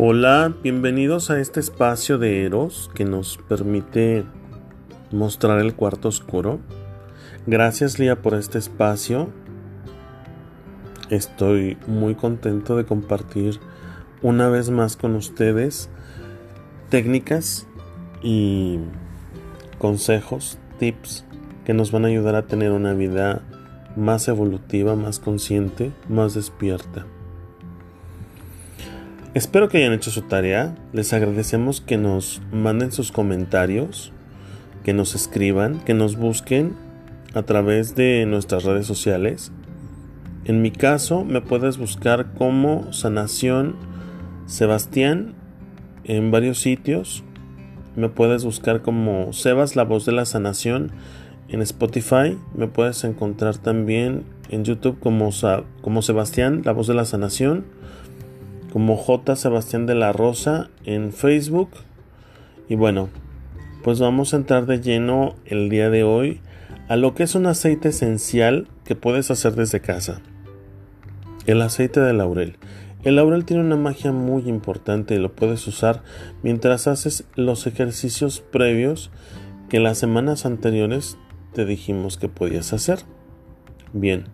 Hola, bienvenidos a este espacio de Eros que nos permite mostrar el cuarto oscuro. Gracias Lía por este espacio. Estoy muy contento de compartir una vez más con ustedes técnicas y consejos, tips que nos van a ayudar a tener una vida más evolutiva, más consciente, más despierta. Espero que hayan hecho su tarea. Les agradecemos que nos manden sus comentarios, que nos escriban, que nos busquen a través de nuestras redes sociales. En mi caso, me puedes buscar como Sanación Sebastián en varios sitios. Me puedes buscar como Sebas, la voz de la sanación en Spotify. Me puedes encontrar también en YouTube como, como Sebastián, la voz de la sanación como J. Sebastián de la Rosa en Facebook. Y bueno, pues vamos a entrar de lleno el día de hoy a lo que es un aceite esencial que puedes hacer desde casa. El aceite de laurel. El laurel tiene una magia muy importante y lo puedes usar mientras haces los ejercicios previos que las semanas anteriores te dijimos que podías hacer. Bien,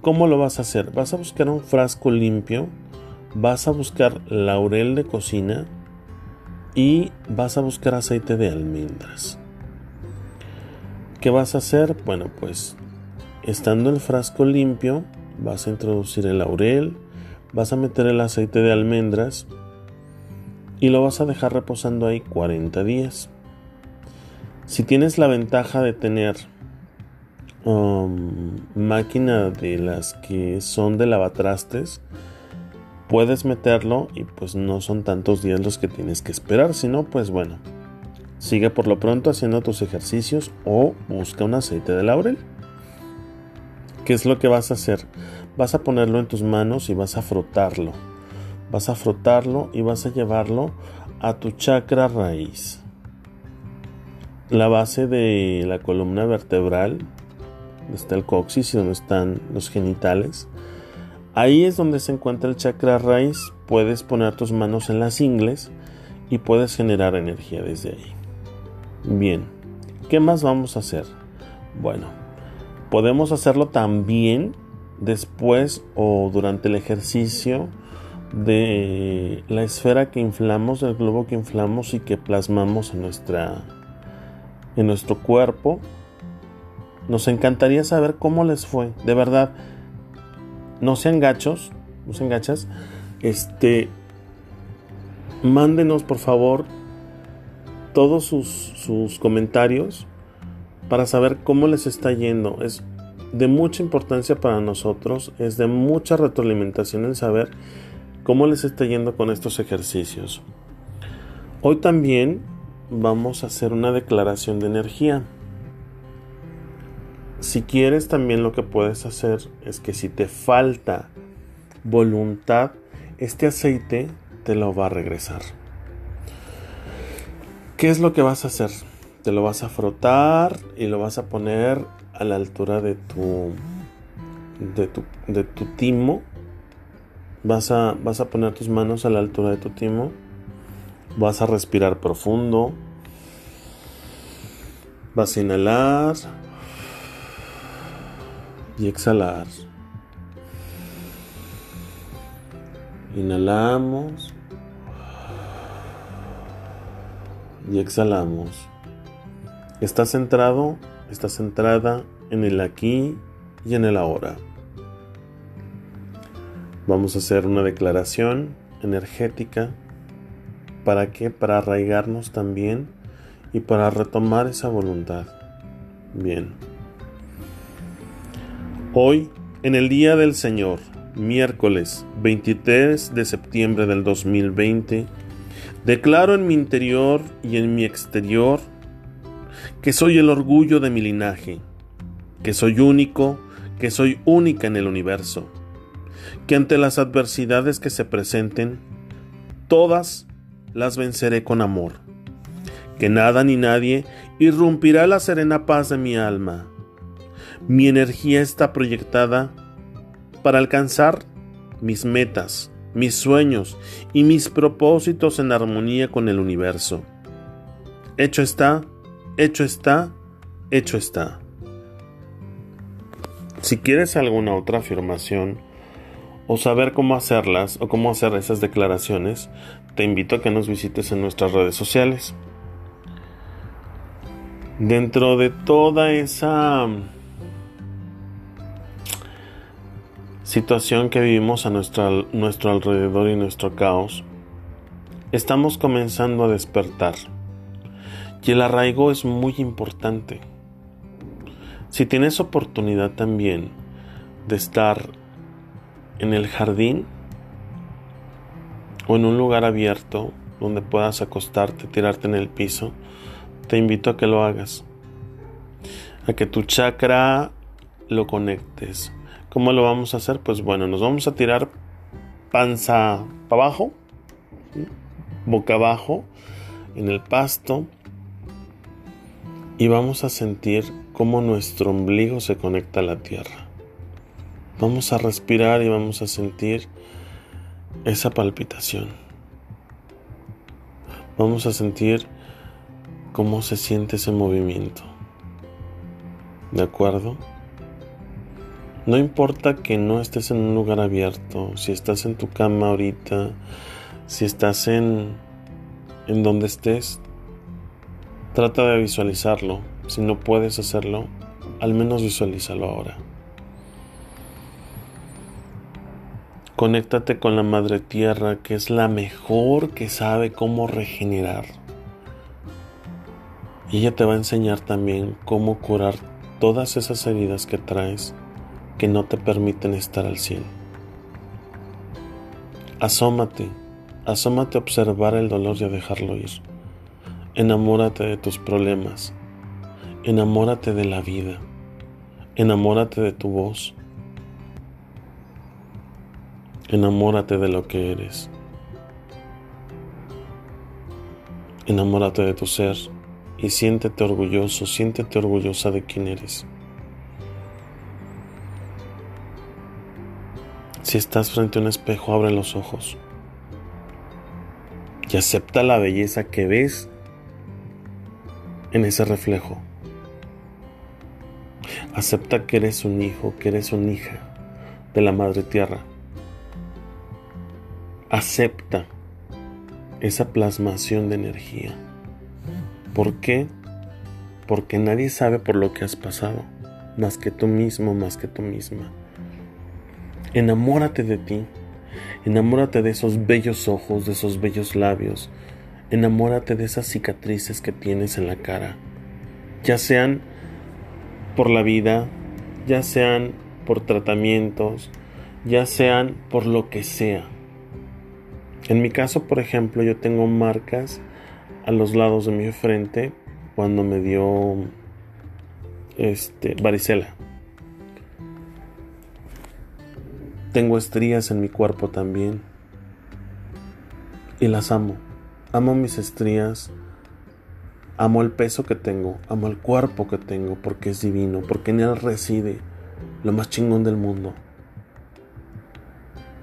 ¿cómo lo vas a hacer? Vas a buscar un frasco limpio vas a buscar laurel de cocina y vas a buscar aceite de almendras. ¿Qué vas a hacer? Bueno, pues estando el frasco limpio, vas a introducir el laurel, vas a meter el aceite de almendras y lo vas a dejar reposando ahí 40 días. Si tienes la ventaja de tener um, máquina de las que son de lavatrastes, puedes meterlo y pues no son tantos días los que tienes que esperar, sino pues bueno, sigue por lo pronto haciendo tus ejercicios o busca un aceite de laurel. ¿Qué es lo que vas a hacer? Vas a ponerlo en tus manos y vas a frotarlo. Vas a frotarlo y vas a llevarlo a tu chakra raíz. La base de la columna vertebral, donde está el coxis y donde están los genitales, Ahí es donde se encuentra el chakra raíz. Puedes poner tus manos en las ingles y puedes generar energía desde ahí. Bien, ¿qué más vamos a hacer? Bueno, podemos hacerlo también después o durante el ejercicio de la esfera que inflamos, del globo que inflamos y que plasmamos en, nuestra, en nuestro cuerpo. Nos encantaría saber cómo les fue. De verdad, no sean gachos, no sean gachas. Este, mándenos por favor todos sus, sus comentarios para saber cómo les está yendo. Es de mucha importancia para nosotros, es de mucha retroalimentación el saber cómo les está yendo con estos ejercicios. Hoy también vamos a hacer una declaración de energía. Si quieres también lo que puedes hacer es que si te falta voluntad, este aceite te lo va a regresar. ¿Qué es lo que vas a hacer? Te lo vas a frotar y lo vas a poner a la altura de tu de tu, de tu timo. Vas a, vas a poner tus manos a la altura de tu timo. Vas a respirar profundo. Vas a inhalar y exhalar. Inhalamos y exhalamos. Estás centrado, estás centrada en el aquí y en el ahora. Vamos a hacer una declaración energética. ¿Para qué? Para arraigarnos también y para retomar esa voluntad. Bien. Hoy, en el Día del Señor, miércoles 23 de septiembre del 2020, declaro en mi interior y en mi exterior que soy el orgullo de mi linaje, que soy único, que soy única en el universo, que ante las adversidades que se presenten, todas las venceré con amor, que nada ni nadie irrumpirá la serena paz de mi alma, mi energía está proyectada para alcanzar mis metas, mis sueños y mis propósitos en armonía con el universo. Hecho está, hecho está, hecho está. Si quieres alguna otra afirmación o saber cómo hacerlas o cómo hacer esas declaraciones, te invito a que nos visites en nuestras redes sociales. Dentro de toda esa situación que vivimos a nuestro, nuestro alrededor y nuestro caos, estamos comenzando a despertar. Y el arraigo es muy importante. Si tienes oportunidad también de estar en el jardín o en un lugar abierto donde puedas acostarte, tirarte en el piso, te invito a que lo hagas. A que tu chakra lo conectes. ¿Cómo lo vamos a hacer? Pues bueno, nos vamos a tirar panza para abajo, boca abajo, en el pasto, y vamos a sentir cómo nuestro ombligo se conecta a la tierra. Vamos a respirar y vamos a sentir esa palpitación. Vamos a sentir cómo se siente ese movimiento. ¿De acuerdo? No importa que no estés en un lugar abierto, si estás en tu cama ahorita, si estás en, en donde estés, trata de visualizarlo. Si no puedes hacerlo, al menos visualízalo ahora. Conéctate con la Madre Tierra, que es la mejor que sabe cómo regenerar. Y ella te va a enseñar también cómo curar todas esas heridas que traes que no te permiten estar al cielo. Asómate, asómate a observar el dolor y a dejarlo ir. Enamórate de tus problemas, enamórate de la vida, enamórate de tu voz, enamórate de lo que eres, enamórate de tu ser y siéntete orgulloso, siéntete orgullosa de quién eres. Si estás frente a un espejo, abre los ojos y acepta la belleza que ves en ese reflejo. Acepta que eres un hijo, que eres una hija de la Madre Tierra. Acepta esa plasmación de energía. ¿Por qué? Porque nadie sabe por lo que has pasado, más que tú mismo, más que tú misma. Enamórate de ti. Enamórate de esos bellos ojos, de esos bellos labios. Enamórate de esas cicatrices que tienes en la cara. Ya sean por la vida, ya sean por tratamientos, ya sean por lo que sea. En mi caso, por ejemplo, yo tengo marcas a los lados de mi frente cuando me dio este varicela. Tengo estrías en mi cuerpo también. Y las amo. Amo mis estrías. Amo el peso que tengo. Amo el cuerpo que tengo porque es divino. Porque en él reside lo más chingón del mundo.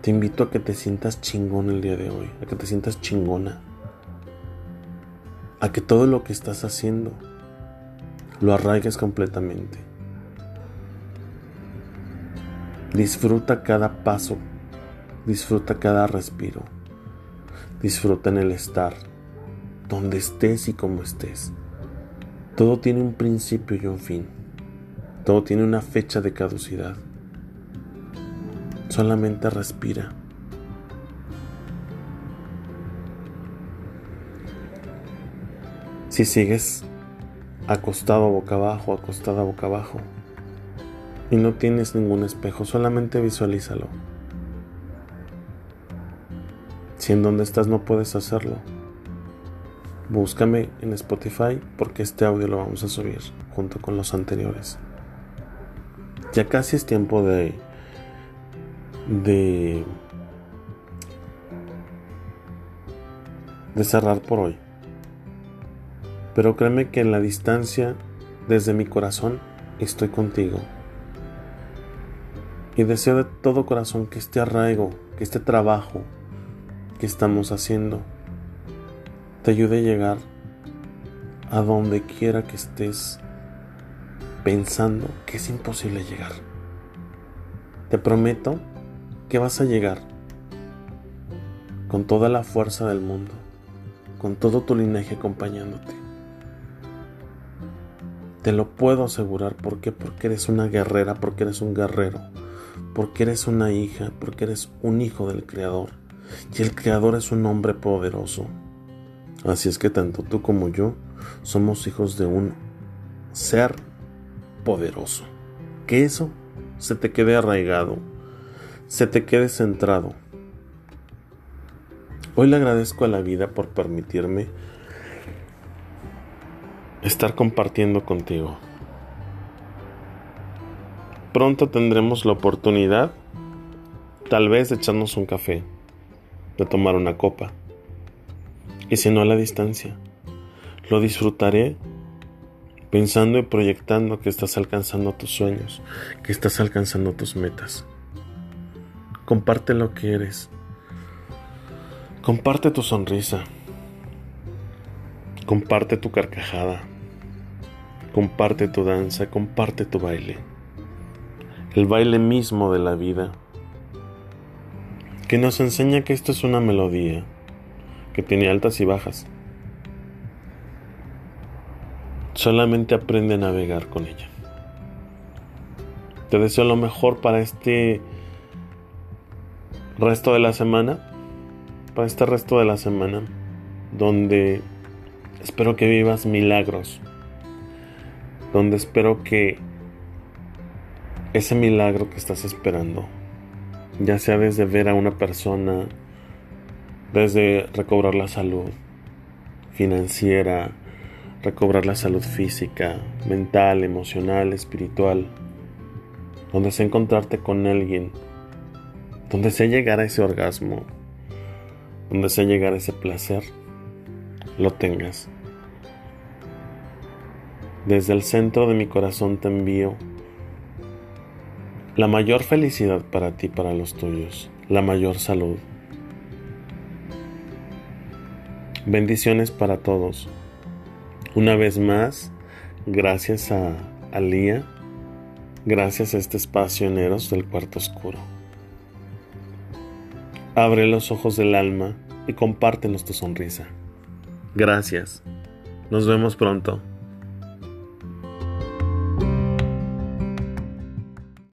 Te invito a que te sientas chingón el día de hoy. A que te sientas chingona. A que todo lo que estás haciendo lo arraigues completamente. Disfruta cada paso, disfruta cada respiro, disfruta en el estar, donde estés y como estés. Todo tiene un principio y un fin, todo tiene una fecha de caducidad. Solamente respira. Si sigues acostado boca abajo, acostada boca abajo, y no tienes ningún espejo, solamente visualízalo. Si en donde estás no puedes hacerlo, búscame en Spotify porque este audio lo vamos a subir junto con los anteriores. Ya casi es tiempo de de de cerrar por hoy. Pero créeme que en la distancia, desde mi corazón, estoy contigo Y deseo de todo corazón que este arraigo, que este trabajo que estamos haciendo, te ayude a llegar a donde quiera que estés pensando que es imposible llegar. Te prometo que vas a llegar con toda la fuerza del mundo, con todo tu linaje acompañándote. Te lo puedo asegurar, ¿por qué? Porque eres una guerrera, porque eres un guerrero, porque eres una hija, porque eres un hijo del Creador. Y el Creador es un hombre poderoso. Así es que tanto tú como yo somos hijos de un ser poderoso. Que eso se te quede arraigado, se te quede centrado. Hoy le agradezco a la vida por permitirme estar compartiendo contigo. Pronto tendremos la oportunidad, tal vez, de echarnos un café, de tomar una copa, y si no a la distancia. Lo disfrutaré pensando y proyectando que estás alcanzando tus sueños, que estás alcanzando tus metas. Comparte lo que eres. Comparte tu sonrisa. Comparte tu carcajada. Comparte tu danza, comparte tu baile. El baile mismo de la vida. Que nos enseña que esto es una melodía, que tiene altas y bajas Solamente aprende a navegar con ella. Te deseo lo mejor para este resto de la semana. Para este resto de la semana. Donde espero que vivas milagros. Donde espero que ese milagro que estás esperando, ya sea desde ver a una persona, desde recobrar la salud financiera, recobrar la salud física, mental, emocional, espiritual, donde sé encontrarte con alguien, donde sé llegar a ese orgasmo, donde sé llegar a ese placer, lo tengas. Desde el centro de mi corazón te envío la mayor felicidad para ti, para los tuyos, la mayor salud. Bendiciones para todos. Una vez más, gracias a Alía, gracias a este espacio en Eros del cuarto oscuro. Abre los ojos del alma y compártenos tu sonrisa. Gracias. Nos vemos pronto.